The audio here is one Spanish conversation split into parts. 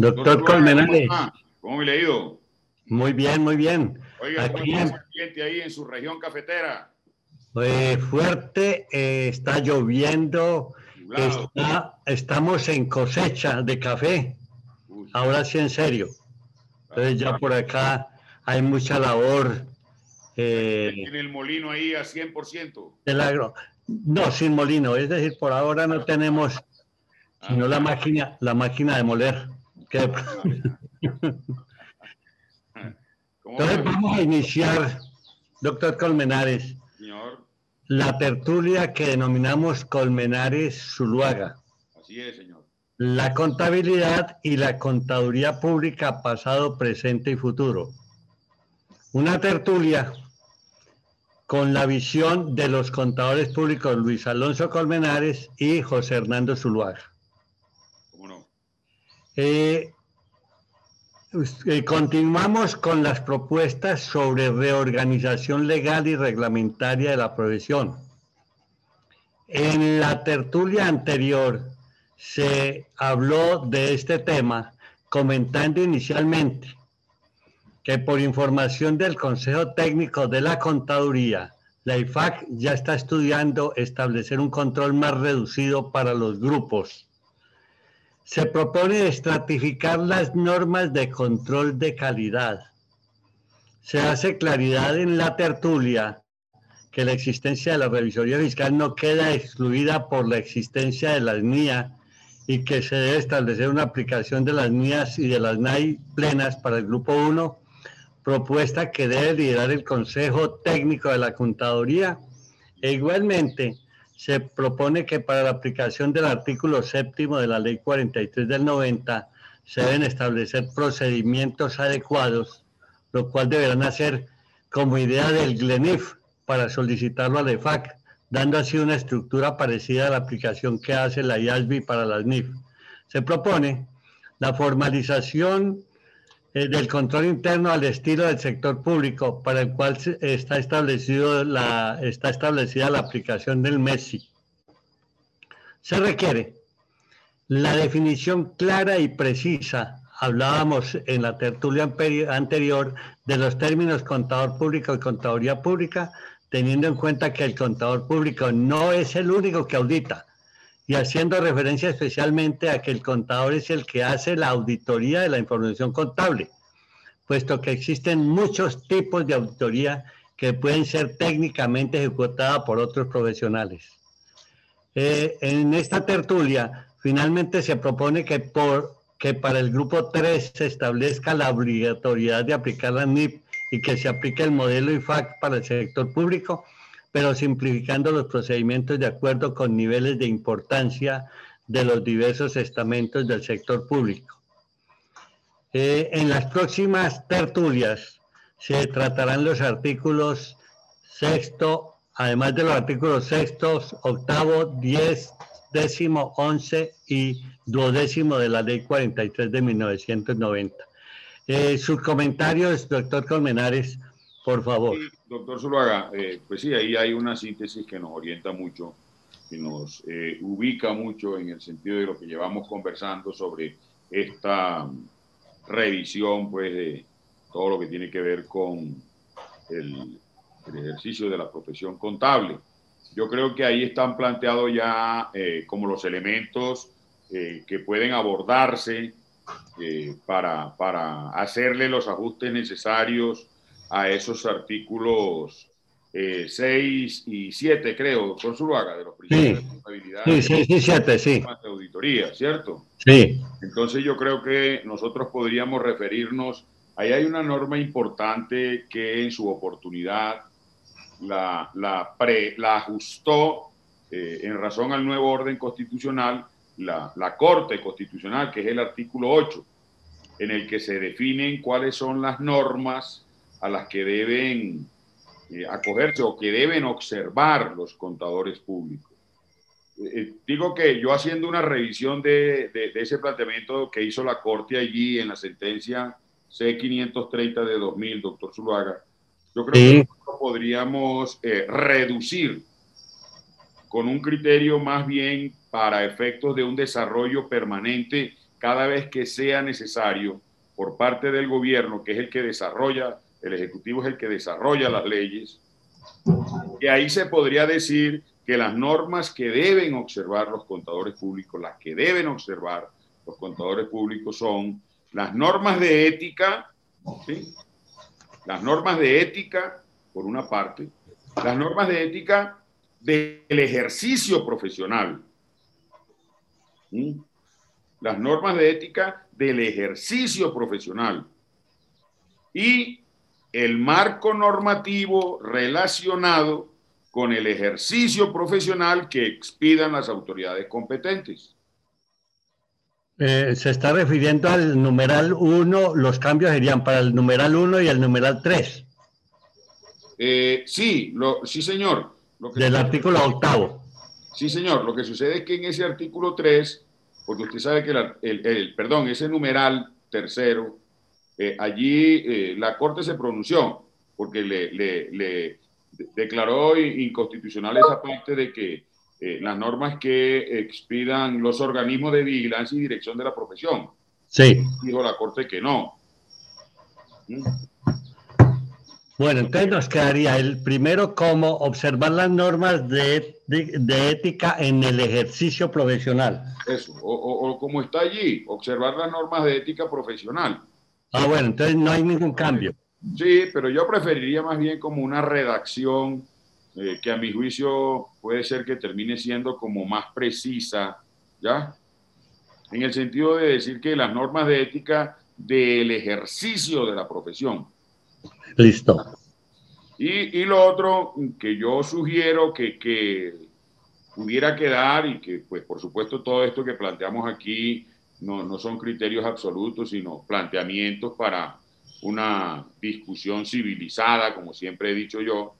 Doctor Colmenares. ¿Cómo me le ha ido? Muy bien, muy bien. Oiga, Aquí en... ambiente ahí en su región cafetera? Pues fuerte, eh, está lloviendo, estamos en cosecha de café. Ahora sí, en serio. Entonces ya por acá hay mucha labor. Eh, ¿Tiene el molino ahí a 100%? El agro. No, sin molino. Es decir, por ahora no tenemos sino la máquina, la máquina de moler. Entonces vamos a iniciar, doctor Colmenares, señor. la tertulia que denominamos Colmenares Zuluaga. Así es, señor. La contabilidad y la contaduría pública pasado, presente y futuro. Una tertulia con la visión de los contadores públicos Luis Alonso Colmenares y José Hernando Zuluaga. Eh, eh, continuamos con las propuestas sobre reorganización legal y reglamentaria de la profesión. En la tertulia anterior se habló de este tema comentando inicialmente que por información del Consejo Técnico de la Contaduría, la IFAC ya está estudiando establecer un control más reducido para los grupos se propone estratificar las normas de control de calidad. Se hace claridad en la tertulia que la existencia de la revisoría fiscal no queda excluida por la existencia de las NIA y que se debe establecer una aplicación de las NIAs y de las NAI plenas para el grupo 1, propuesta que debe liderar el Consejo Técnico de la Contaduría. E igualmente, se propone que para la aplicación del artículo séptimo de la Ley 43 del 90 se deben establecer procedimientos adecuados, lo cual deberán hacer como idea del GLENIF para solicitarlo al EFAC, dando así una estructura parecida a la aplicación que hace la IASBI para las NIF. Se propone la formalización eh, del control interno al estilo del sector público, para el cual está, establecido está establecida la aplicación del MESI. Se requiere la definición clara y precisa, hablábamos en la tertulia anterior, de los términos contador público y contaduría pública, teniendo en cuenta que el contador público no es el único que audita, y haciendo referencia especialmente a que el contador es el que hace la auditoría de la información contable, puesto que existen muchos tipos de auditoría que pueden ser técnicamente ejecutadas por otros profesionales. Eh, en esta tertulia, finalmente se propone que, por, que para el grupo 3 se establezca la obligatoriedad de aplicar la NIP y que se aplique el modelo IFAC para el sector público pero simplificando los procedimientos de acuerdo con niveles de importancia de los diversos estamentos del sector público. Eh, en las próximas tertulias se tratarán los artículos sexto, además de los artículos sextos, octavo, diez, décimo, once y duodécimo de la ley 43 de 1990. Eh, sus comentarios, doctor Colmenares, por favor. doctor Zuluaga, eh, pues sí, ahí hay una síntesis que nos orienta mucho, que nos eh, ubica mucho en el sentido de lo que llevamos conversando sobre esta revisión, pues, de todo lo que tiene que ver con el, ejercicio de la profesión contable. Yo creo que ahí están planteados ya eh, como los elementos que pueden abordarse para, para hacerle los ajustes necesarios a esos artículos 6 eh, y 7, creo, doctor Zuluaga, de los principios de responsabilidad. Sí, 6 y 7, sí. De auditoría, ¿cierto? Sí. Entonces yo creo que nosotros podríamos referirnos, ahí hay una norma importante que en su oportunidad la, la, pre, la ajustó eh, en razón al nuevo orden constitucional la, la Corte Constitucional, que es el artículo 8, en el que se definen cuáles son las normas a las que deben eh, acogerse o que deben observar los contadores públicos. Eh, eh, digo que yo haciendo una revisión de, ese planteamiento que hizo la Corte allí en la sentencia C530 de 2000, doctor Zuluaga, yo creo que nosotros podríamos reducir con un criterio más bien para efectos de un desarrollo permanente cada vez que sea necesario por parte del gobierno, que es el que desarrolla, el Ejecutivo es el que desarrolla las leyes, y ahí se podría decir que las normas que deben observar los contadores públicos, las que deben observar los contadores públicos son las normas de ética, las normas de ética, por una parte, las normas de ética del ejercicio profesional, las normas de ética del ejercicio profesional. Y el marco normativo relacionado con el ejercicio profesional que expidan las autoridades competentes. Eh, se está refiriendo al numeral 1, los cambios serían para el numeral 1 y el numeral 3. Eh, sí, lo, sí, señor. Del artículo octavo. Sí, señor. Lo que sucede es que en ese artículo 3, porque usted sabe que el, perdón, ese numeral tercero, eh, allí la Corte se pronunció, porque le, le declaró inconstitucional esa parte de que eh, las normas que expidan los organismos de vigilancia y dirección de la profesión. Sí. Dijo la Corte que no. ¿Mm? Bueno, entonces nos quedaría el primero como observar las normas de, de, ética en el ejercicio profesional. Eso, o, o, como está allí, observar las normas de ética profesional. Ah, bueno, entonces no hay ningún cambio. Sí, pero yo preferiría más bien como una redacción eh, que a mi juicio puede ser que termine siendo como más precisa, ¿ya? En el sentido de decir que las normas de ética del ejercicio de la profesión. Listo. Y, y lo otro que yo sugiero que, que, pudiera quedar y que, pues, por supuesto, todo esto que planteamos aquí no, no son criterios absolutos, sino planteamientos para una discusión civilizada, como siempre he dicho yo,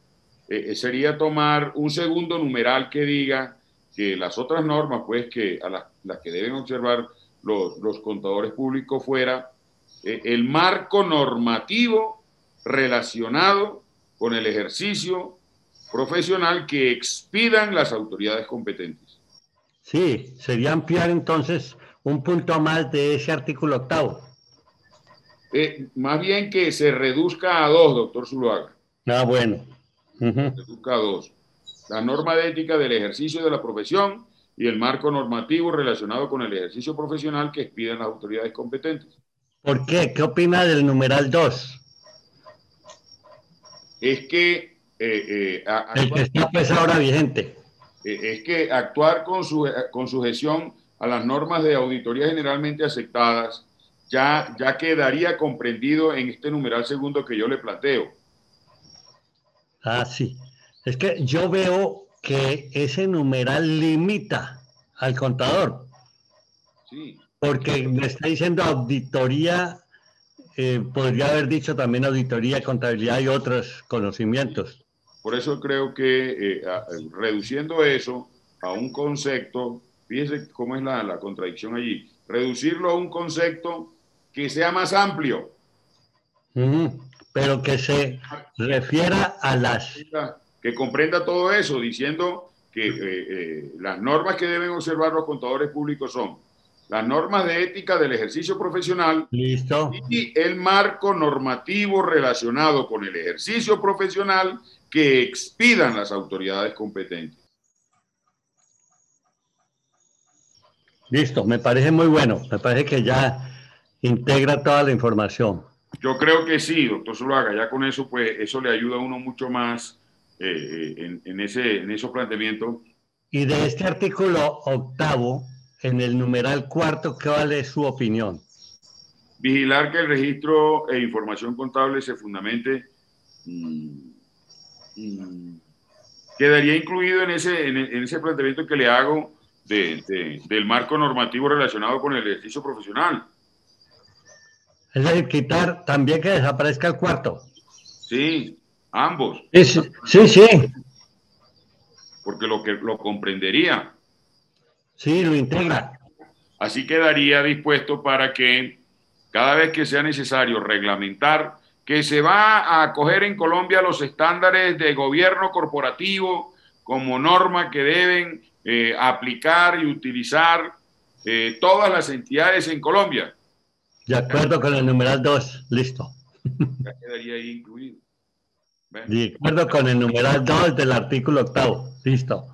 eh, sería tomar un segundo numeral que diga que las otras normas, pues, que a las, que deben observar los, los contadores públicos fuera eh, el marco normativo relacionado con el ejercicio profesional que expidan las autoridades competentes. Sí, sería ampliar entonces un punto más de ese artículo octavo. Eh, más bien que se reduzca a dos, doctor Zuluaga. Ah, bueno. Busca dos. La norma de ética del ejercicio de la profesión y el marco normativo relacionado con el ejercicio profesional que expiden las autoridades competentes. ¿Por qué? ¿Qué opina del numeral 2? Es que... Eh, eh, el que está pues ahora vigente. Es que actuar con, su, con sujeción a las normas de auditoría generalmente aceptadas ya, ya quedaría comprendido en este numeral segundo que yo le planteo. Ah, sí. Es que yo veo que ese numeral limita al contador. Sí. Porque me está diciendo auditoría, eh, podría haber dicho también auditoría, contabilidad y otros conocimientos. Por eso creo que eh, reduciendo eso a un concepto, fíjese cómo es la, contradicción allí, reducirlo a un concepto que sea más amplio pero que se refiera a las... Que comprenda todo eso, diciendo que eh, eh, las normas que deben observar los contadores públicos son las normas de ética del ejercicio profesional Listo. y el marco normativo relacionado con el ejercicio profesional que expidan las autoridades competentes. Listo, me parece muy bueno, me parece que ya integra toda la información. Yo creo que sí, doctor Zuluaga, ya con eso, pues eso le ayuda a uno mucho más eh, en, en, ese, en esos planteamientos. Y de este artículo octavo, en el numeral cuarto, ¿qué vale su opinión? Vigilar que el registro e información contable se fundamente. Mm, mm, quedaría incluido en ese, en, ese planteamiento que le hago del marco normativo relacionado con el ejercicio profesional. Es decir, quitar también que desaparezca el cuarto. Sí, ambos. Sí, sí. Porque lo que lo comprendería. Sí, lo integra. Así quedaría dispuesto para que cada vez que sea necesario reglamentar que se va a acoger en Colombia los estándares de gobierno corporativo como norma que deben eh, aplicar y utilizar eh, todas las entidades en Colombia. De acuerdo con el numeral 2, listo. Ya quedaría ahí incluido. De acuerdo con el numeral 2 del artículo octavo, listo.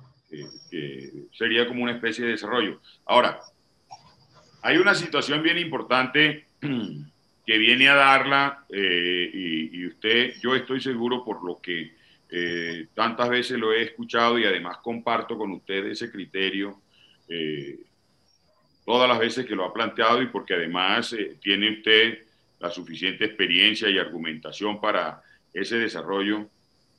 sería como una especie de desarrollo. Ahora, hay una situación bien importante que viene a darla eh, y, usted, yo estoy seguro por lo que eh, tantas veces lo he escuchado y además comparto con usted ese criterio eh, todas las veces que lo ha planteado y porque además tiene usted la suficiente experiencia y argumentación para ese desarrollo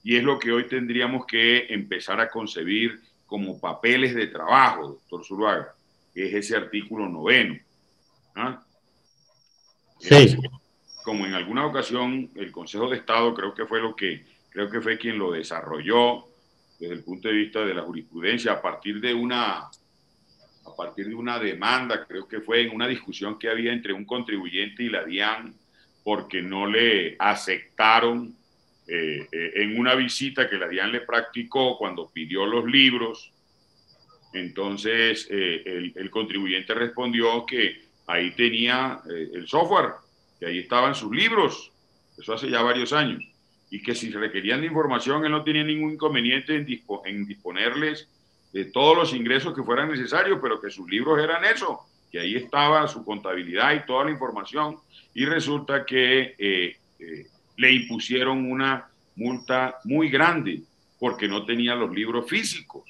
y es lo que hoy tendríamos que empezar a concebir como papeles de trabajo, doctor Zuluaga, que es ese artículo noveno. ¿ah? Sí. como en alguna ocasión el Consejo de Estado creo que fue lo que, creo que fue quien lo desarrolló desde el punto de vista de la jurisprudencia a partir de una, a partir de una demanda, creo que fue en una discusión que había entre un contribuyente y la DIAN, porque no le aceptaron eh, eh, en una visita que la DIAN le practicó cuando pidió los libros. Entonces eh, el, el, contribuyente respondió que ahí tenía eh, el software, que ahí estaban sus libros, eso hace ya varios años, y que si requerían de información, él no tenía ningún inconveniente en, en disponerles de todos los ingresos que fueran necesarios, pero que sus libros eran eso, que ahí estaba su contabilidad y toda la información, y resulta que eh, eh, le impusieron una multa muy grande porque no tenía los libros físicos.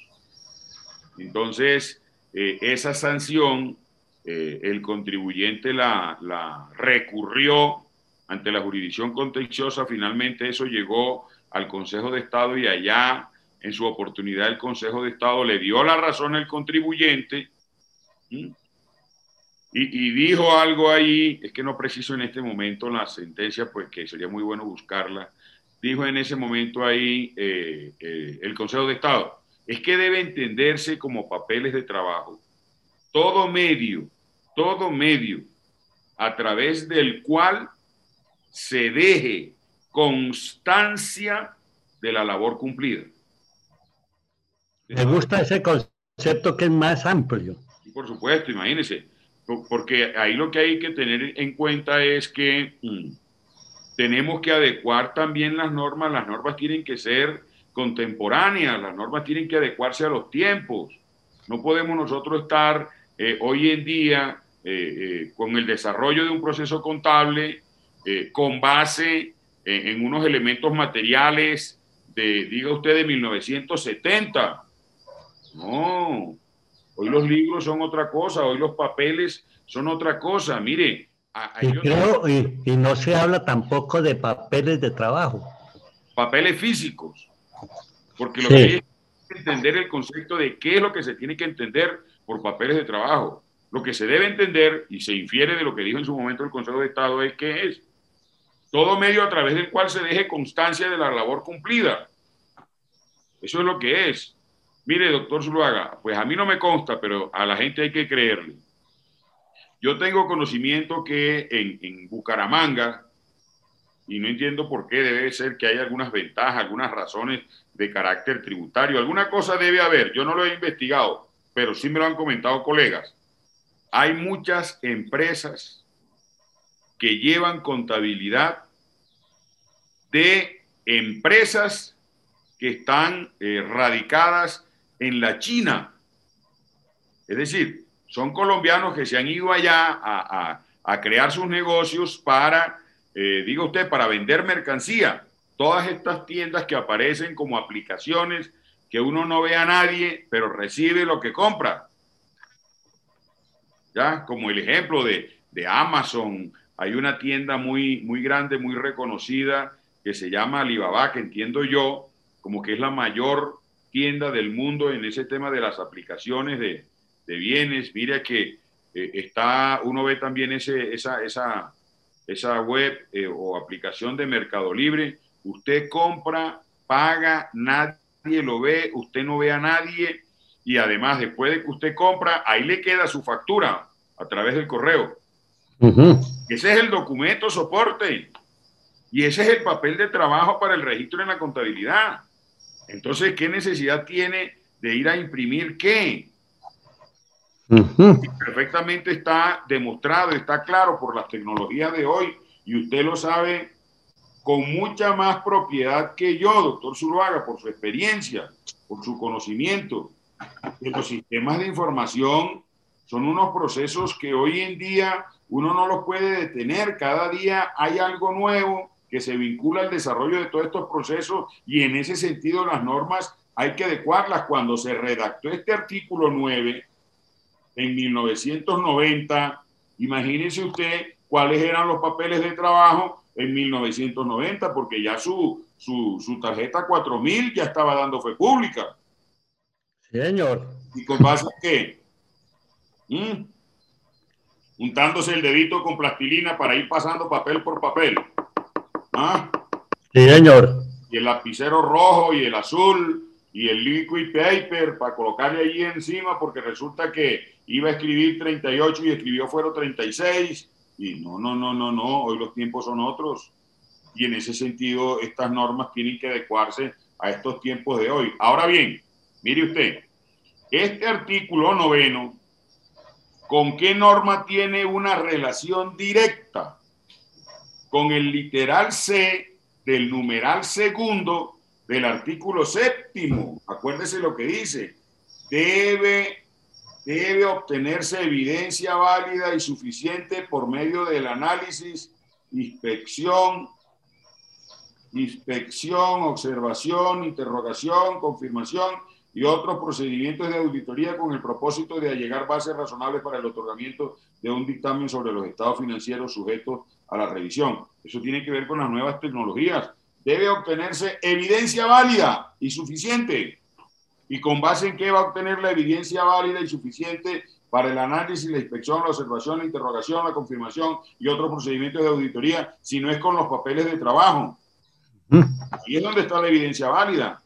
Entonces, esa sanción eh, el contribuyente la, recurrió ante la jurisdicción contenciosa, finalmente eso llegó al Consejo de Estado y allá, en su oportunidad, el Consejo de Estado le dio la razón al contribuyente y, y, dijo algo ahí, es que no preciso en este momento la sentencia, pues que sería muy bueno buscarla, dijo en ese momento ahí eh, eh, el Consejo de Estado, es que debe entenderse como papeles de trabajo todo medio todo medio a través del cual se deje constancia de la labor cumplida. Me gusta ese concepto que es más amplio. por supuesto, imagínense, porque ahí lo que hay que tener en cuenta es que mm, tenemos que adecuar también las normas, las normas tienen que ser contemporáneas, las normas tienen que adecuarse a los tiempos. No podemos nosotros estar eh, hoy en día eh, eh, con el desarrollo de un proceso contable eh, con base en, unos elementos materiales de, diga usted, de 1970. No, hoy los libros son otra cosa, hoy los papeles son otra cosa. Mire, y, creo, y, no se habla tampoco de papeles de trabajo. Papeles físicos, porque lo que hay que entender el concepto de qué es lo que se tiene que entender por papeles de trabajo. Lo que se debe entender y se infiere de lo que dijo en su momento el Consejo de Estado es que es todo medio a través del cual se deje constancia de la labor cumplida. Eso es lo que es. Mire, doctor Zuluaga, pues a mí no me consta, pero a la gente hay que creerle. Yo tengo conocimiento que en, en Bucaramanga, y no entiendo por qué debe ser que hay algunas ventajas, algunas razones de carácter tributario, alguna cosa debe haber, yo no lo he investigado, pero sí me lo han comentado colegas hay muchas empresas que llevan contabilidad de empresas que están eh, radicadas en la China. Es decir, son colombianos que se han ido allá a, crear sus negocios para, eh, diga usted, para vender mercancía. Todas estas tiendas que aparecen como aplicaciones que uno no ve a nadie, pero recibe lo que compra. ¿ya? Como el ejemplo de, Amazon, hay una tienda muy, muy grande, muy reconocida, que se llama Alibaba, que entiendo yo como que es la mayor tienda del mundo en ese tema de las aplicaciones de, bienes. Mira que eh, está, uno ve también ese, esa, esa, esa web eh, o aplicación de Mercado Libre. Usted compra, paga, nadie lo ve, usted no ve a nadie y además después de que usted compra, ahí le queda su factura a través del correo. Ese es el documento soporte y ese es el papel de trabajo para el registro en la contabilidad. Entonces, ¿qué necesidad tiene de ir a imprimir qué? Perfectamente está demostrado, está claro por las tecnologías de hoy y usted lo sabe con mucha más propiedad que yo, doctor Zuluaga, por su experiencia, por su conocimiento. Que los sistemas de información son unos procesos que hoy en día uno no los puede detener. Cada día hay algo nuevo que se vincula al desarrollo de todos estos procesos y en ese sentido las normas hay que adecuarlas. Cuando se redactó este artículo 9 en 1990, imagínese usted cuáles eran los papeles de trabajo en 1990, porque ya su, su, tarjeta 4000 ya estaba dando fe pública. Señor. ¿Y con base a qué? ¿Mm? Untándose el dedito con plastilina para ir pasando papel por papel. ¿Ah? Sí, señor. Y el lapicero rojo y el azul y el liquid paper para colocarle ahí encima porque resulta que iba a escribir 38 y escribió fueron 36 y no, no, no, no, no, hoy los tiempos son otros y en ese sentido estas normas tienen que adecuarse a estos tiempos de hoy. Ahora bien, mire usted, este artículo noveno, ¿con qué norma tiene una relación directa? Con el literal C del numeral segundo del artículo séptimo. Acuérdese lo que dice. Debe, debe obtenerse evidencia válida y suficiente por medio del análisis, inspección, inspección, observación, interrogación, confirmación y otros procedimientos de auditoría con el propósito de allegar bases razonables para el otorgamiento de un dictamen sobre los estados financieros sujetos a la revisión. Eso tiene que ver con las nuevas tecnologías debe obtenerse evidencia válida y suficiente. ¿Y con base en qué va a obtener la evidencia válida y suficiente para el análisis, la inspección, la observación, la interrogación, la confirmación y otros procedimientos de auditoría, si no es con los papeles de trabajo? Y es donde está la evidencia válida.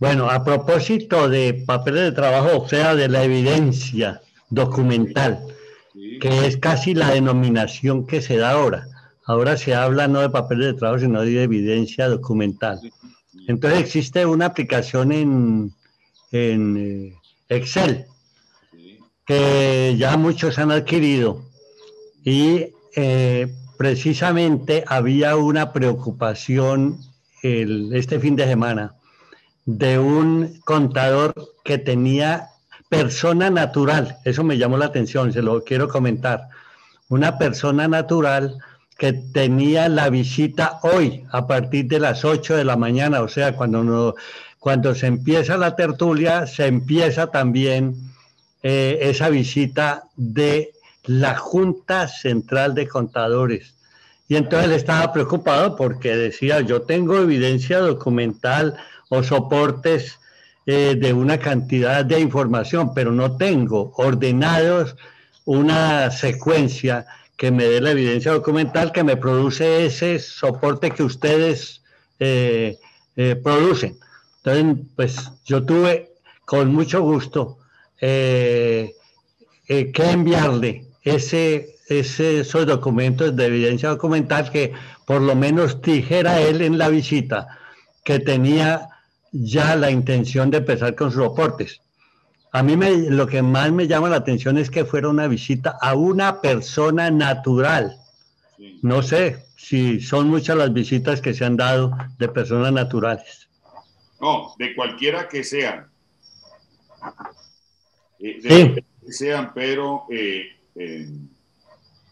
Bueno, a propósito de papeles de trabajo, o sea, de la evidencia documental, que es casi la denominación que se da ahora. Ahora se habla no de papeles de trabajo, sino de evidencia documental. Entonces existe una aplicación en, eh, Excel que ya muchos han adquirido y eh, precisamente había una preocupación este fin de semana de un contador que tenía persona natural, eso me llamó la atención, se lo quiero comentar, una persona natural que tenía la visita hoy a partir de las 8 de la mañana, o sea, cuando, cuando se empieza la tertulia, se empieza también eh, esa visita de la Junta Central de Contadores. Y entonces él estaba preocupado porque decía, yo tengo evidencia documental o soportes eh, de una cantidad de información, pero no tengo ordenados una secuencia que me dé la evidencia documental que me produce ese soporte que ustedes eh, eh, producen. Entonces, pues yo tuve con mucho gusto que enviarle ese, esos documentos de evidencia documental que por lo menos dijera él en la visita que tenía ya la intención de empezar con sus soportes. A mí me, lo que más me llama la atención es que fuera una visita a una persona natural. No sé si son muchas las visitas que se han dado de personas naturales. No, de cualquiera que sean. Eh, de que sean, pero eh, eh,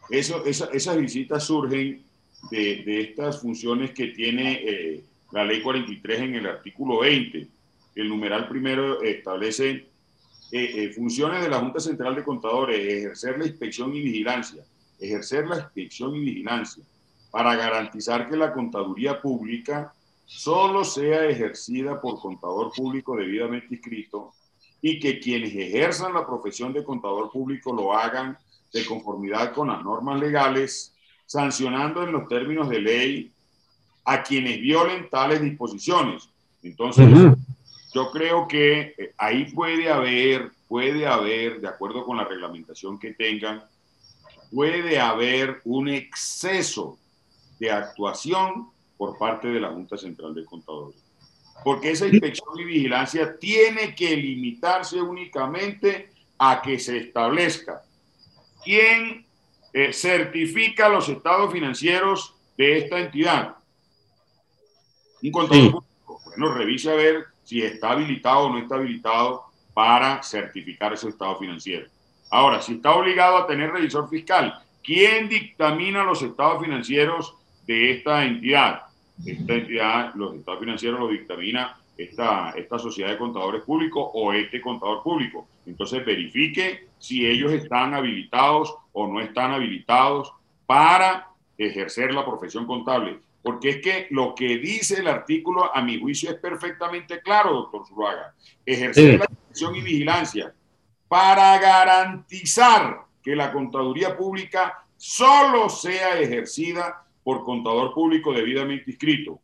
eso, esas visitas surgen de, de, estas funciones que tiene la ley 43 en el artículo 20. El numeral primero establece eh, eh, funciones de la Junta Central de Contadores, ejercer la inspección y vigilancia, ejercer la inspección y vigilancia para garantizar que la contaduría pública solo sea ejercida por contador público debidamente inscrito y que quienes ejerzan la profesión de contador público lo hagan de conformidad con las normas legales, sancionando en los términos de ley a quienes violen tales disposiciones. Entonces, yo creo que eh, ahí puede haber, puede haber, de acuerdo con la reglamentación que tengan, puede haber un exceso de actuación por parte de la Junta Central de Contadores. Porque esa inspección y vigilancia tiene que limitarse únicamente a que se establezca quién eh, certifica los estados financieros de esta entidad. Un contador público, bueno, revise a ver si está habilitado o no está habilitado para certificar ese estado financiero. Ahora, si está obligado a tener revisor fiscal, ¿quién dictamina los estados financieros de esta entidad? Esta entidad, los estados financieros los dictamina esta, esta sociedad de contadores públicos o este contador público. Entonces verifique si ellos están habilitados o no están habilitados para ejercer la profesión contable. Porque es que lo que dice el artículo, a mi juicio, es perfectamente claro, doctor Zuluaga. Ejercer la inspección y vigilancia para garantizar que la contaduría pública solo sea ejercida por contador público debidamente inscrito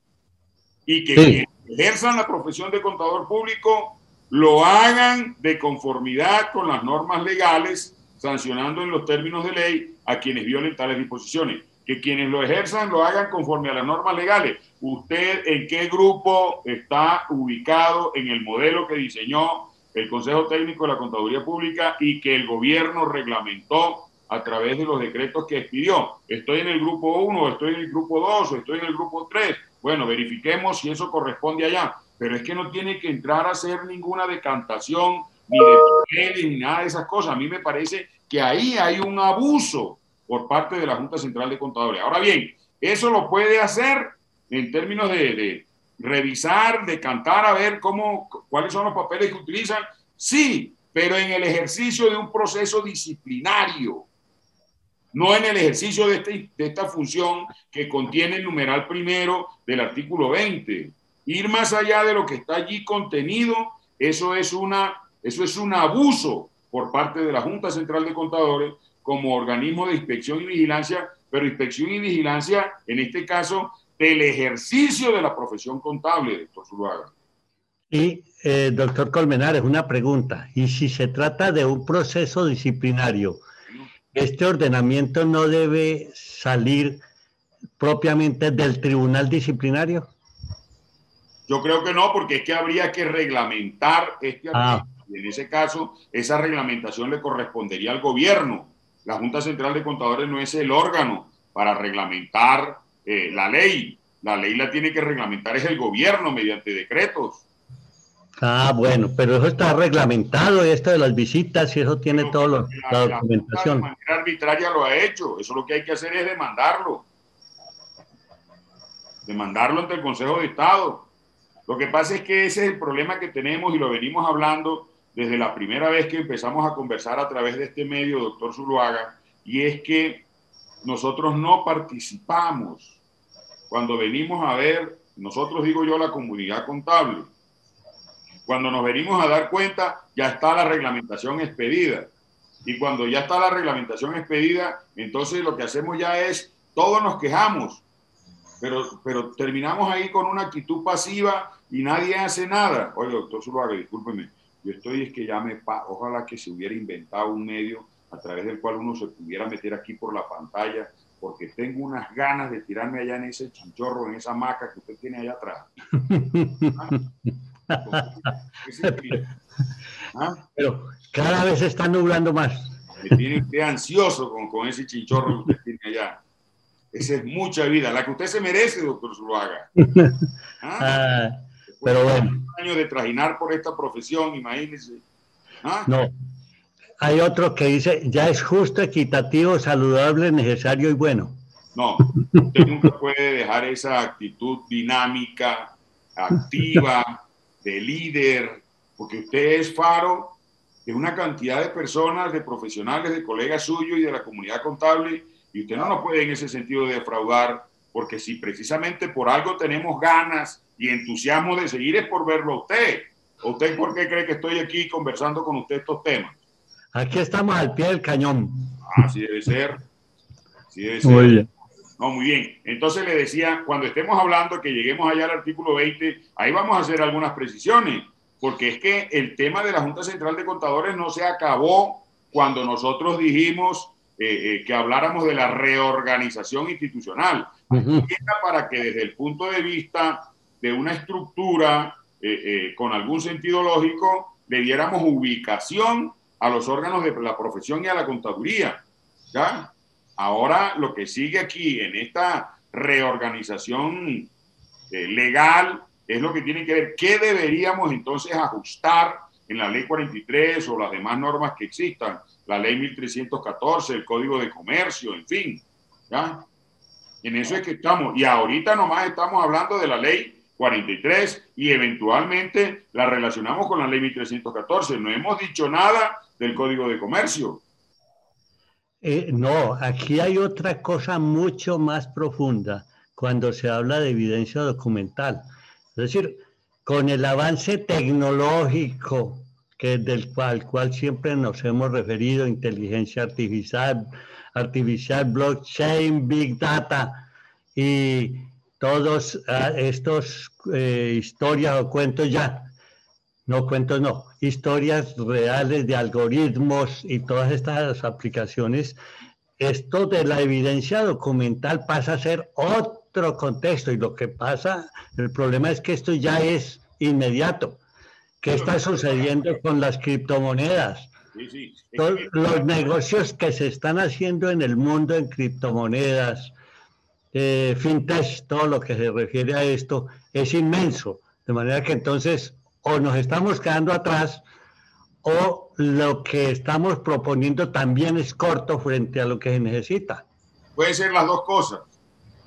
y que quienes ejerzan la profesión de contador público lo hagan de conformidad con las normas legales, sancionando en los términos de ley a quienes violen tales disposiciones. Que quienes lo ejerzan lo hagan conforme a las normas legales. ¿Usted en qué grupo está ubicado en el modelo que diseñó el Consejo Técnico de la Contaduría Pública y que el gobierno reglamentó a través de los decretos que expidió? ¿Estoy en el grupo 1, estoy en el grupo 2 o estoy en el grupo 3? Bueno, verifiquemos si eso corresponde allá. Pero es que no tiene que entrar a hacer ninguna decantación, ni de papeles, ni nada de esas cosas. A mí me parece que ahí hay un abuso por parte de la Junta Central de Contadores. Ahora bien, eso lo puede hacer en términos de, revisar, de cantar, a ver cómo, cuáles son los papeles que utilizan. Sí, pero en el ejercicio de un proceso disciplinario no en el ejercicio de, este, de esta función que contiene el numeral primero del artículo 20. Ir más allá de lo que está allí contenido, eso es, una, eso es un abuso por parte de la Junta Central de Contadores como organismo de inspección y vigilancia, pero inspección y vigilancia, en este caso, del ejercicio de la profesión contable, doctor Zuluaga. Y, eh, doctor Colmenares, una pregunta. ¿Y si se trata de un proceso disciplinario, este ordenamiento no debe salir propiamente del tribunal disciplinario? Yo creo que no, porque es que habría que reglamentar este ah. Y en ese caso, esa reglamentación le correspondería al gobierno. La Junta Central de Contadores no es el órgano para reglamentar eh, la ley. La ley la tiene que reglamentar es el gobierno mediante decretos. Ah, bueno, pero eso está reglamentado y esto de las visitas y eso tiene todo lo, la, documentación. La, manera arbitraria lo ha hecho. Eso lo que hay que hacer es demandarlo. Demandarlo ante el Consejo de Estado. Lo que pasa es que ese es el problema que tenemos y lo venimos hablando desde la primera vez que empezamos a conversar a través de este medio, doctor Zuluaga, y es que nosotros no participamos cuando venimos a ver, nosotros digo yo, la comunidad contable cuando nos venimos a dar cuenta, ya está la reglamentación expedida. Y cuando ya está la reglamentación expedida, entonces lo que hacemos ya es, todos nos quejamos, pero, pero terminamos ahí con una actitud pasiva y nadie hace nada. Oye, doctor Zuluaga, discúlpeme, yo estoy es que ya me... Ojalá que se hubiera inventado un medio a través del cual uno se pudiera meter aquí por la pantalla, porque tengo unas ganas de tirarme allá en ese chinchorro, en esa maca que usted tiene allá atrás. ¿Ah? Pero cada vez se está nublando más. Me tiene usted ansioso con, con ese chinchorro que usted tiene allá. Esa es mucha vida, la que usted se merece, doctor Zuluaga. ¿Ah? Pero bueno. Un año de trajinar por esta profesión, imagínese. ¿Ah? No. Hay otro que dice, ya es justo, equitativo, saludable, necesario y bueno. No, usted nunca puede dejar esa actitud dinámica, activa, de líder, porque usted es faro de una cantidad de personas, de profesionales, de colegas suyos y de la comunidad contable, y usted no nos puede en ese sentido defraudar, porque si precisamente por algo tenemos ganas y entusiasmo de seguir es por verlo a usted. ¿Usted por qué cree que estoy aquí conversando con usted estos temas? Aquí estamos al pie del cañón. Así debe ser. Así debe ser. No, muy bien. Entonces le decía, cuando estemos hablando que lleguemos allá al artículo 20, ahí vamos a hacer algunas precisiones, porque es que el tema de la Junta Central de Contadores no se acabó cuando nosotros dijimos eh, eh, que habláramos de la reorganización institucional. para que desde el punto de vista de una estructura eh, con algún sentido lógico, le diéramos ubicación a los órganos de la profesión y a la contaduría. ¿ya? Ahora lo que sigue aquí en esta reorganización eh, legal es lo que tiene que ver qué deberíamos entonces ajustar en la ley 43 o las demás normas que existan, la ley 1314, el código de comercio, en fin. ¿ya? En eso es que estamos. Y ahorita nomás estamos hablando de la ley 43 y eventualmente la relacionamos con la ley 1314. No hemos dicho nada del código de comercio. Eh, no, aquí hay otra cosa mucho más profunda cuando se habla de evidencia documental. Es decir, con el avance tecnológico que del cual, cual siempre nos hemos referido, inteligencia artificial, artificial, blockchain, big data y todos ah, estos eh, historias o cuentos ya, no cuentos no, historias reales de algoritmos y todas estas aplicaciones, esto de la evidencia documental pasa a ser otro contexto y lo que pasa, el problema es que esto ya es inmediato. ¿Qué está sucediendo con las criptomonedas? los negocios que se están haciendo en el mundo en criptomonedas, eh, fintech, todo lo que se refiere a esto, es inmenso. De manera que entonces o nos estamos quedando atrás o lo que estamos proponiendo también es corto frente a lo que se necesita. Puede ser las dos cosas,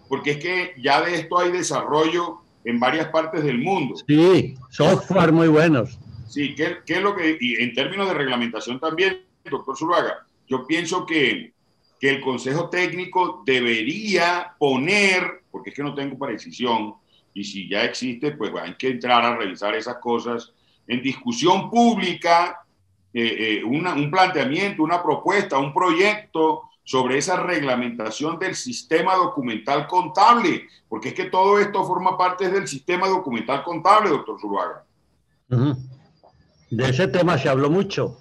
porque es que ya de esto hay desarrollo en varias partes del mundo. Sí, software muy buenos. Sí, ¿qué, qué es lo que, y en términos de reglamentación también, doctor Zuluaga, yo pienso que que el Consejo Técnico debería poner, porque es que no tengo precisión, y si ya existe, pues hay que entrar a revisar esas cosas, en discusión pública, eh, eh, un planteamiento, una propuesta, un proyecto sobre esa reglamentación del sistema documental contable, porque es que todo esto forma parte del sistema documental contable, doctor Zuluaga. De ese tema se habló mucho.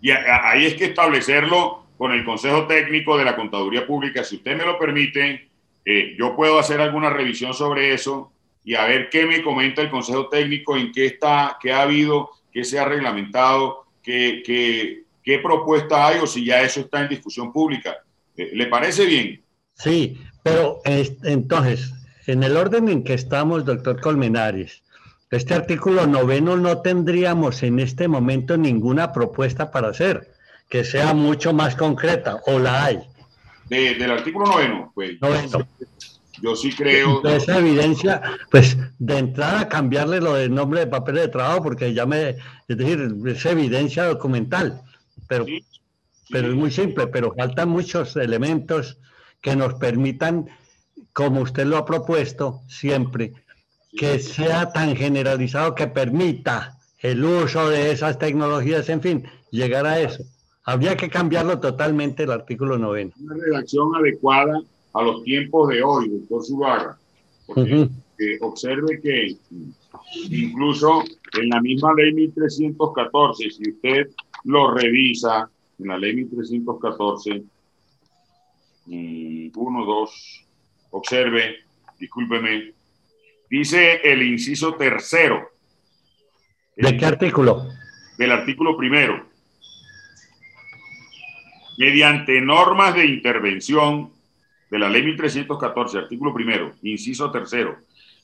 Y ahí es que establecerlo con el Consejo Técnico de la Contaduría Pública. Si usted me lo permite, eh, yo puedo hacer alguna revisión sobre eso y a ver qué me comenta el Consejo Técnico, en qué está, qué ha habido, qué se ha reglamentado, qué, propuesta hay o si ya eso está en discusión pública. Eh, ¿Le parece bien? Sí, pero entonces, en el orden en que estamos, doctor Colmenares, este artículo noveno no tendríamos en este momento ninguna propuesta para hacer que sea mucho más concreta, o la hay. del artículo noveno, pues. Yo sí creo. esa evidencia, pues de entrada cambiarle lo del nombre de papel de trabajo, porque ya me. Es decir, es evidencia documental, pero, pero es muy simple, pero faltan muchos elementos que nos permitan, como usted lo ha propuesto siempre, que sea tan generalizado que permita el uso de esas tecnologías, en fin, llegar a eso. Habría que cambiarlo totalmente el artículo 9. Una redacción adecuada a los tiempos de hoy, doctor Zubaga. Porque observe que incluso en la misma ley 1314, si usted lo revisa, en la ley 1314, 1, 2, observe, discúlpeme, dice el inciso tercero. ¿De qué artículo? Del artículo primero mediante normas de intervención de la ley 1314, artículo primero, inciso tercero,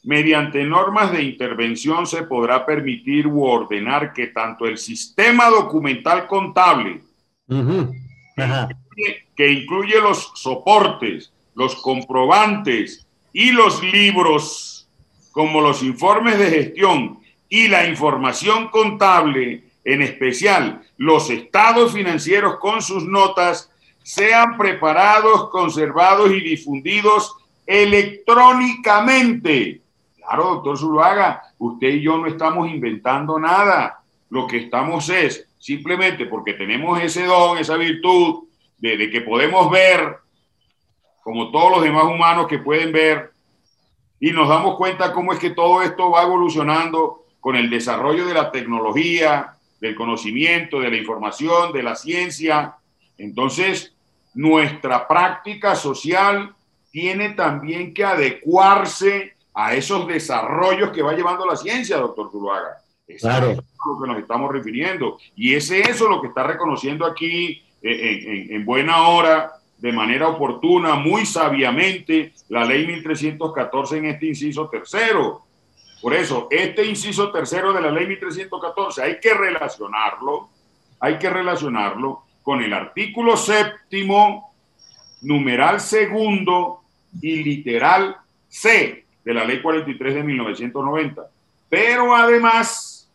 mediante normas de intervención se podrá permitir u ordenar que tanto el sistema documental contable, que incluye los soportes, los comprobantes y los libros, como los informes de gestión y la información contable, en especial los estados financieros con sus notas, sean preparados, conservados y difundidos electrónicamente. Claro, doctor Zuluaga, usted y yo no estamos inventando nada. Lo que estamos es simplemente porque tenemos ese don, esa virtud de, de que podemos ver, como todos los demás humanos que pueden ver, y nos damos cuenta cómo es que todo esto va evolucionando con el desarrollo de la tecnología, del conocimiento, de la información, de la ciencia. Entonces, nuestra práctica social tiene también que adecuarse a esos desarrollos que va llevando la ciencia, doctor Zuluaga. claro. Es a lo que nos estamos refiriendo. Y es eso lo que está reconociendo aquí eh, en, en buena hora, de manera oportuna, muy sabiamente, la ley 1314 en este inciso tercero. Por eso, este inciso tercero de la ley 1314 hay que relacionarlo, hay que relacionarlo con el artículo séptimo, numeral segundo y literal C de la ley 43 de 1990. Pero además,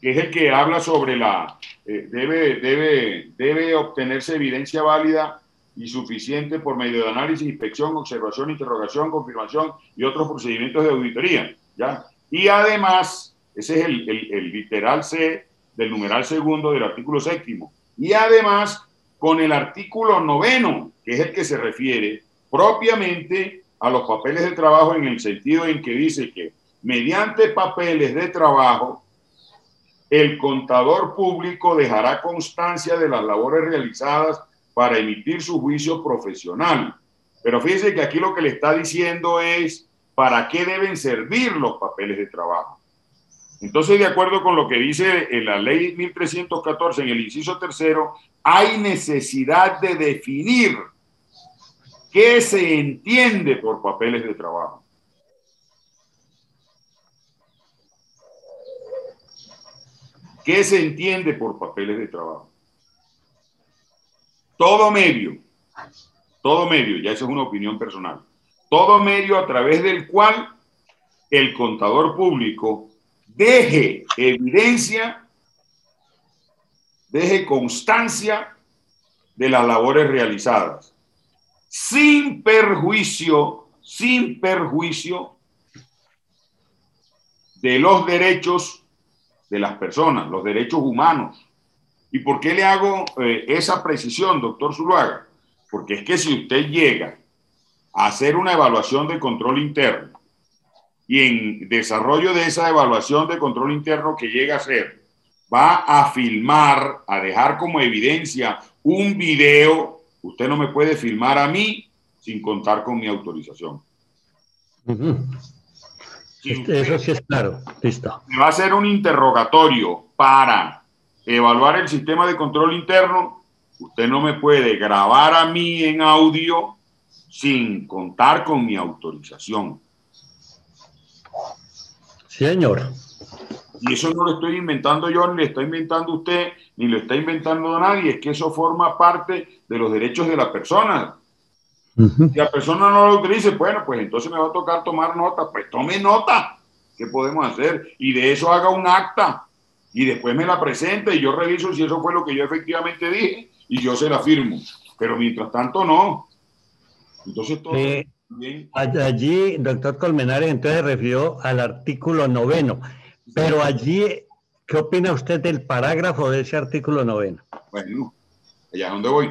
que es el que habla sobre la, eh, debe, debe, debe obtenerse evidencia válida y suficiente por medio de análisis, inspección, observación, interrogación, confirmación y otros procedimientos de auditoría. ¿ya? Y además, ese es el, el, literal C del numeral segundo del artículo séptimo. Y además, con el artículo noveno, que es el que se refiere propiamente a los papeles de trabajo en el sentido en que dice que mediante papeles de trabajo, el contador público dejará constancia de las labores realizadas para emitir su juicio profesional. Pero fíjense que aquí lo que le está diciendo es para qué deben servir los papeles de trabajo. Entonces, de acuerdo con lo que dice en la ley 1314, en el inciso tercero, hay necesidad de definir qué se entiende por papeles de trabajo. ¿Qué se entiende por papeles de trabajo? todo medio, todo medio, ya eso es una opinión personal, todo medio a través del cual el contador público deje evidencia, deje constancia de las labores realizadas, sin perjuicio, sin perjuicio de los derechos de las personas, los derechos humanos. ¿Y por qué le hago eh, esa precisión, doctor Zuluaga? Porque es que si usted llega hacer una evaluación de control interno y en desarrollo de esa evaluación de control interno que llega a hacer, va a filmar, a dejar como evidencia un video, usted no me puede filmar a mí sin contar con mi autorización. Este, eso sí es claro. Listo. va a hacer un interrogatorio para evaluar el sistema de control interno, usted no me puede grabar a mí en audio sin contar con mi autorización. Señor. Y eso no lo estoy inventando yo, ni lo está inventando usted, ni lo está inventando nadie, es que eso forma parte de los derechos de la persona. Si la persona no lo utilice, bueno, pues entonces me va a tocar tomar nota, pues tome nota, ¿qué podemos hacer? Y de eso haga un acta y después me la presenta y yo reviso si eso fue lo que yo efectivamente dije y yo se la firmo. Pero mientras tanto, no. Entonces, todo eh, Allí, doctor Colmenares, entonces refirió al artículo noveno. Pero allí, ¿qué opina usted del parágrafo de ese artículo noveno? Bueno, allá es donde voy.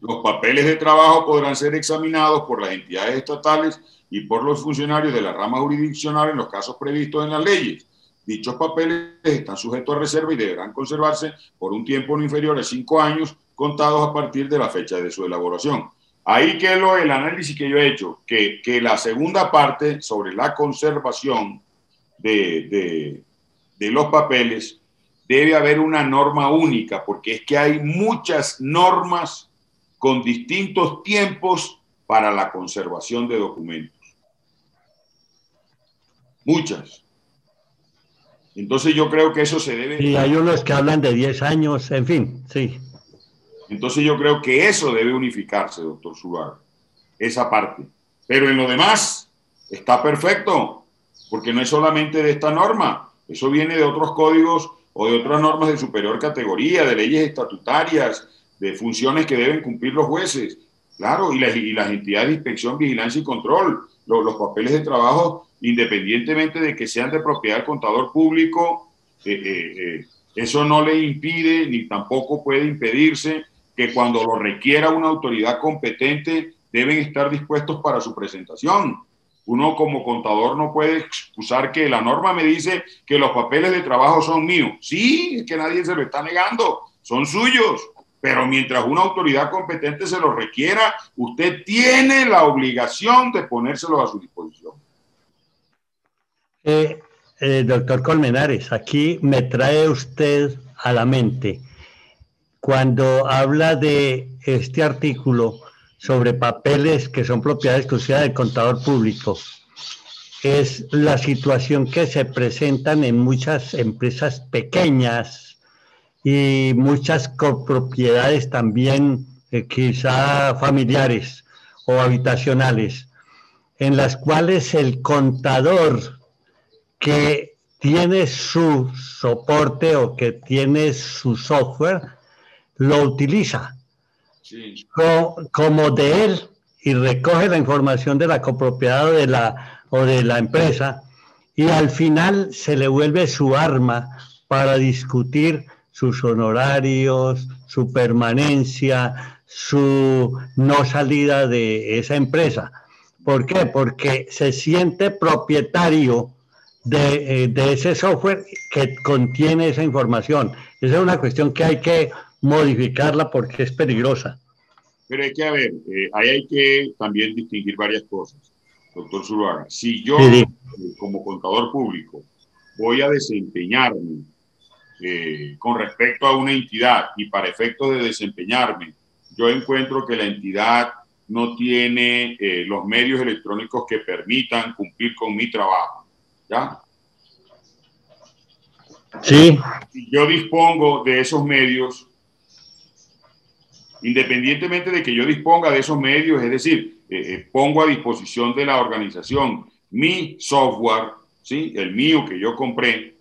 Los papeles de trabajo podrán ser examinados por las entidades estatales y por los funcionarios de la rama jurisdiccional en los casos previstos en las leyes Dichos papeles están sujetos a reserva y deberán conservarse por un tiempo no inferior a cinco años contados a partir de la fecha de su elaboración. Ahí que lo el análisis que yo he hecho, que, que la segunda parte sobre la conservación de, de, de los papeles, debe haber una norma única, porque es que hay muchas normas con distintos tiempos para la conservación de documentos. Muchas. Entonces yo creo que eso se debe... Y hay unos que hablan de 10 años, en fin, sí. Entonces yo creo que eso debe unificarse, doctor Zuluaga, esa parte. Pero en lo demás está perfecto, porque no es solamente de esta norma, eso viene de otros códigos o de otras normas de superior categoría, de leyes estatutarias, de funciones que deben cumplir los jueces. Claro, y las, y las entidades de inspección, vigilancia y control, los, los papeles de trabajo independientemente de que sean de propiedad del contador público, eh, eh, eh, eso no le impide ni tampoco puede impedirse que cuando lo requiera una autoridad competente deben estar dispuestos para su presentación. Uno como contador no puede excusar que la norma me dice que los papeles de trabajo son míos. Sí, es que nadie se lo está negando, son suyos. Pero mientras una autoridad competente se los requiera, usted tiene la obligación de ponérselos a su disposición. Eh, eh, doctor Colmenares, aquí me trae usted a la mente cuando habla de este artículo sobre papeles que son propiedad exclusiva del contador público. Es la situación que se presentan en muchas empresas pequeñas y muchas copropiedades también, eh, quizá familiares o habitacionales, en las cuales el contador que tiene su soporte o que tiene su software, lo utiliza como, de él y recoge la información de la copropiedad de la, o de la empresa y al final se le vuelve su arma para discutir sus honorarios, su permanencia, su no salida de esa empresa. ¿Por qué? Porque se siente propietario de, eh, de, ese software que contiene esa información. Esa es una cuestión que hay que modificarla porque es peligrosa. Pero hay que, a ver, eh, ahí hay que también distinguir varias cosas, doctor Zuluaga. Si yo, eh, como contador público, voy a desempeñarme con respecto a una entidad y para efectos de desempeñarme, yo encuentro que la entidad no tiene los medios electrónicos que permitan cumplir con mi trabajo ¿Ya? Sí. Si yo dispongo de esos medios, independientemente de que yo disponga de esos medios, es decir, eh, eh, pongo a disposición de la organización mi software, ¿sí? el mío que yo compré,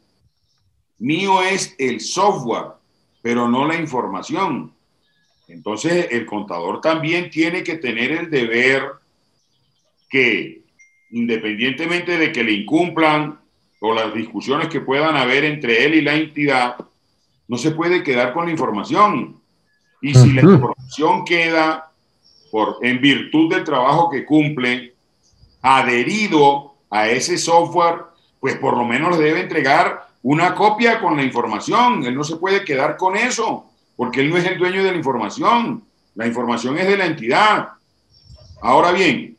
mío es el software, pero no la información. Entonces, el contador también tiene que tener el deber que independientemente de que le incumplan o las discusiones que puedan haber entre él y la entidad, no se puede quedar con la información. Y si la información queda por, en virtud del trabajo que cumple, adherido a ese software, pues por lo menos le debe entregar una copia con la información. Él no se puede quedar con eso, porque él no es el dueño de la información. La información es de la entidad. Ahora bien,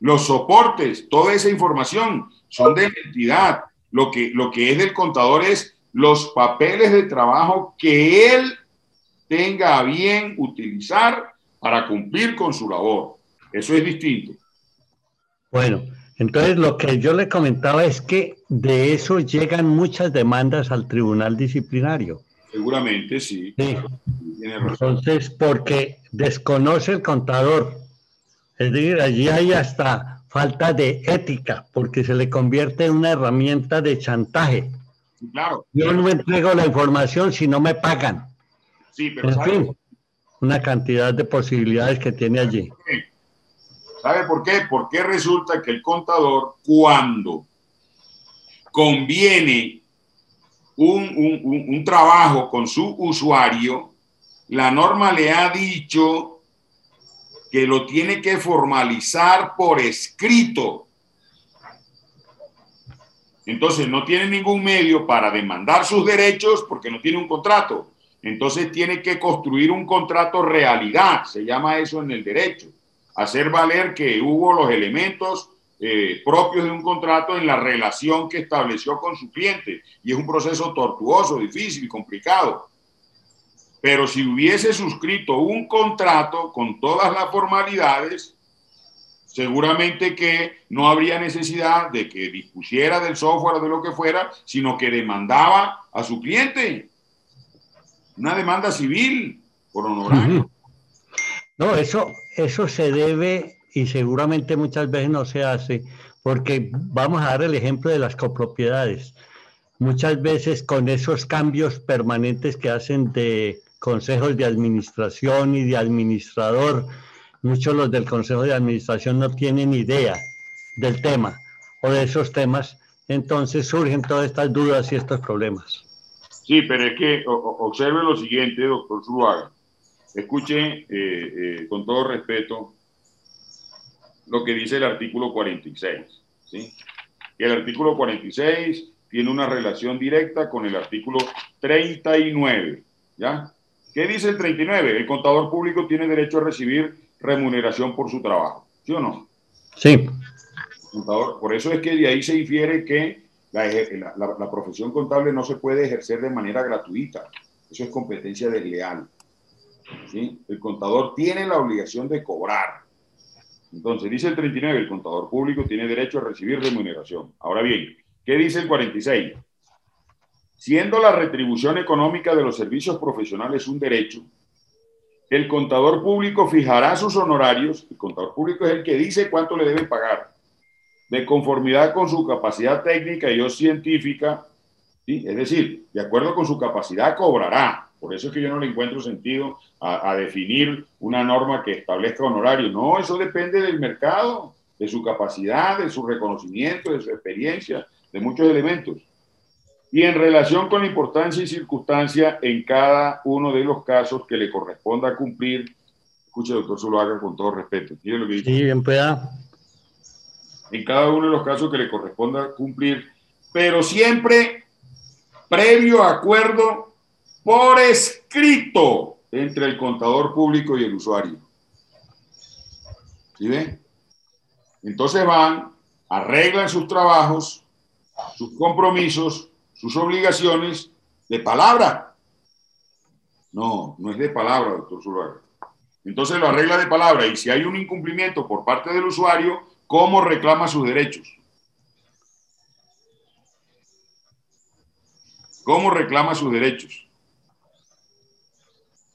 los soportes, toda esa información son de la entidad. Lo que, lo que es del contador es los papeles de trabajo que él tenga a bien utilizar para cumplir con su labor. Eso es distinto. Bueno, entonces lo que yo le comentaba es que de eso llegan muchas demandas al tribunal disciplinario. Seguramente, sí. sí. Entonces, porque desconoce el contador es decir, allí hay hasta falta de ética, porque se le convierte en una herramienta de chantaje. Claro. Yo no me entrego la información si no me pagan. Sí, pero en fin, una cantidad de posibilidades que tiene allí. ¿Sabe por qué? Porque resulta que el contador, cuando conviene un, un, un trabajo con su usuario, la norma le ha dicho que lo tiene que formalizar por escrito. Entonces no tiene ningún medio para demandar sus derechos porque no tiene un contrato. Entonces tiene que construir un contrato realidad, se llama eso en el derecho. Hacer valer que hubo los elementos eh, propios de un contrato en la relación que estableció con su cliente. Y es un proceso tortuoso, difícil y complicado. Pero si hubiese suscrito un contrato con todas las formalidades, seguramente que no habría necesidad de que dispusiera del software o de lo que fuera, sino que demandaba a su cliente. Una demanda civil por honorario. No, eso, eso se debe y seguramente muchas veces no se hace, porque vamos a dar el ejemplo de las copropiedades. Muchas veces con esos cambios permanentes que hacen de consejos de administración y de administrador. Muchos los del consejo de administración no tienen idea del tema o de esos temas, entonces surgen todas estas dudas y estos problemas. Sí, pero es que observe lo siguiente, doctor Zuluaga. Escuche eh, eh, con todo respeto lo que dice el artículo 46. ¿sí? El artículo 46 tiene una relación directa con el artículo 39. ¿Ya? ¿Qué dice el 39? El contador público tiene derecho a recibir remuneración por su trabajo. ¿Sí o no? Sí. por eso es que de ahí se infiere que La, profesión contable no se puede ejercer de manera gratuita. Eso es competencia desleal. ¿sí? El contador tiene la obligación de cobrar. Entonces, dice el 39, el contador público tiene derecho a recibir remuneración. Ahora bien, ¿qué dice el 46? Siendo la retribución económica de los servicios profesionales un derecho, el contador público fijará sus honorarios, el contador público es el que dice cuánto le deben pagar, de conformidad con su capacidad técnica y o científica, ¿sí? es decir, de acuerdo con su capacidad cobrará. Por eso es que yo no le encuentro sentido a, definir una norma que establezca honorario. No, eso depende del mercado, de su capacidad, de su reconocimiento, de su experiencia, de muchos elementos y en relación con la importancia y circunstancia en cada uno de los casos que le corresponda cumplir. Escuche, doctor Zuluaga, con todo respeto. Sí, bien pueda. En cada uno de los casos que le corresponda cumplir, pero siempre previo acuerdo por escrito entre el contador público y el usuario. ¿Sí ven? Entonces van, arreglan sus trabajos, sus compromisos sus obligaciones de palabra. No, no es de palabra, doctor Zuluaga. Entonces lo arregla de palabra y si hay un incumplimiento por parte del usuario, ¿cómo reclama sus derechos? ¿Cómo reclama sus derechos?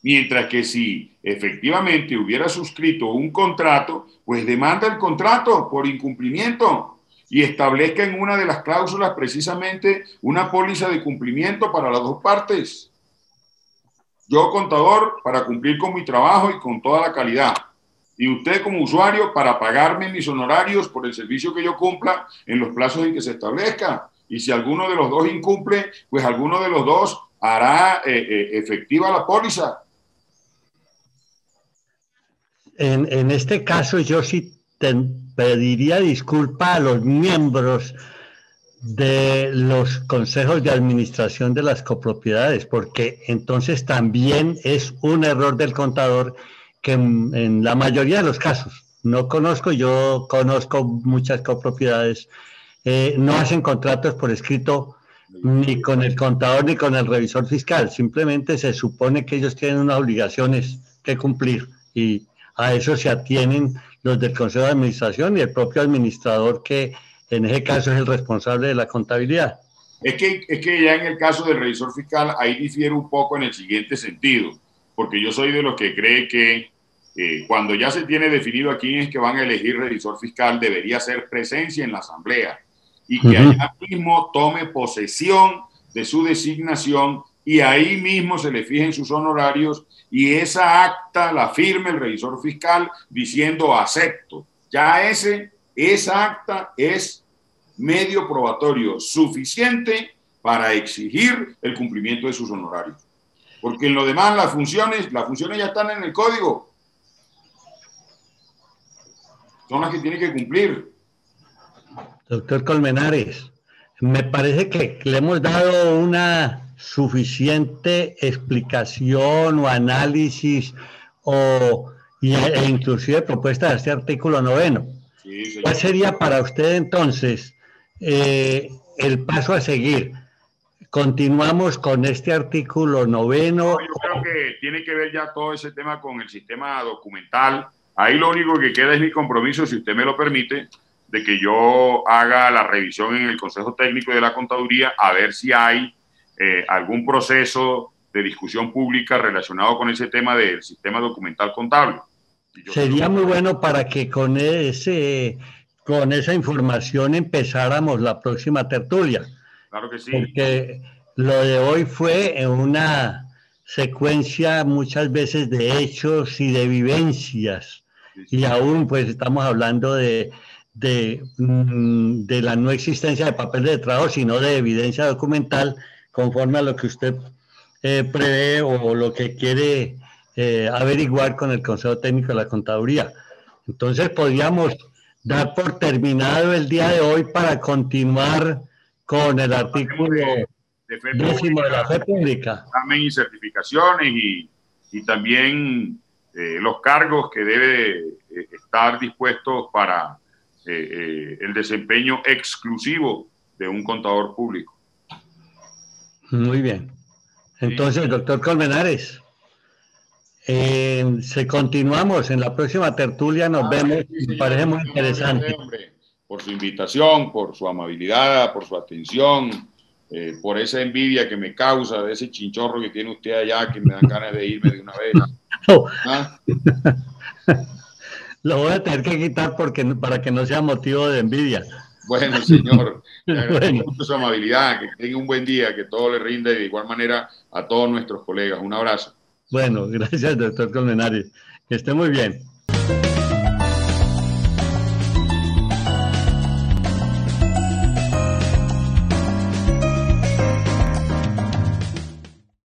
Mientras que si efectivamente hubiera suscrito un contrato, pues demanda el contrato por incumplimiento y establezca en una de las cláusulas precisamente una póliza de cumplimiento para las dos partes. Yo, contador, para cumplir con mi trabajo y con toda la calidad. Y usted como usuario para pagarme mis honorarios por el servicio que yo cumpla en los plazos en que se establezca. Y si alguno de los dos incumple, pues alguno de los dos hará eh, eh, efectiva la póliza. En, en este caso yo sí pediría disculpa a los miembros de los consejos de administración de las copropiedades, porque entonces también es un error del contador que en, la mayoría de los casos, no conozco, yo conozco muchas copropiedades, eh, no hacen contratos por escrito ni con el contador ni con el revisor fiscal, simplemente se supone que ellos tienen unas obligaciones que cumplir y a eso se atienen los del Consejo de Administración y el propio administrador que en ese caso es el responsable de la contabilidad. Es que, es que ya en el caso del revisor fiscal ahí difiere un poco en el siguiente sentido, porque yo soy de los que cree que eh, cuando ya se tiene definido a quién es que van a elegir revisor fiscal, debería ser presencia en la asamblea y que allá mismo tome posesión de su designación y ahí mismo se le fijen sus honorarios y esa acta la firme el revisor fiscal diciendo acepto. Ya ese, esa acta es medio probatorio suficiente para exigir el cumplimiento de sus honorarios. Porque en lo demás las funciones, las funciones ya están en el código. Son las que tiene que cumplir. Doctor Colmenares, me parece que le hemos dado una suficiente explicación o análisis o e inclusive propuesta de este artículo noveno. ¿Cuál sería para usted entonces eh, el paso a seguir? ¿Continuamos con este artículo noveno? yo creo que tiene que ver ya todo ese tema con el sistema documental. Ahí lo único que queda es mi compromiso, si usted me lo permite, de que yo haga la revisión en el Consejo Técnico de la Contaduría a ver si hay eh, algún proceso de discusión pública relacionado con ese tema del sistema documental contable. Sería muy bueno para que con ese con esa información empezáramos la próxima tertulia. Claro que sí. Porque lo de hoy fue en una secuencia muchas veces de hechos y de vivencias. Y aún pues estamos hablando de, de, mm, de, la no existencia de papel de trabajo, sino de evidencia documental conforme a lo que usted eh, prevé o lo que quiere eh, averiguar con el Consejo Técnico de la Contaduría. Entonces podríamos dar por terminado el día de hoy para continuar con el artículo de, décimo de la fe pública. Y certificaciones y, y también eh, los cargos que debe estar dispuestos para el desempeño exclusivo de un contador público. Muy bien. Entonces, doctor Colmenares, eh, se continuamos en la próxima tertulia, nos ah, vemos, me parece muy interesante. por su invitación, por su amabilidad, por su atención, eh, por esa envidia que me causa de ese chinchorro que tiene usted allá, que me dan ganas de irme de una vez. ¿Ah? Lo voy a tener que quitar porque, para que no sea motivo de envidia. Bueno, señor, bueno. su amabilidad, que tenga un buen día, que todo le rinda y de igual manera a todos nuestros colegas. Un abrazo. Bueno, gracias, doctor Colmenares. Que esté muy bien.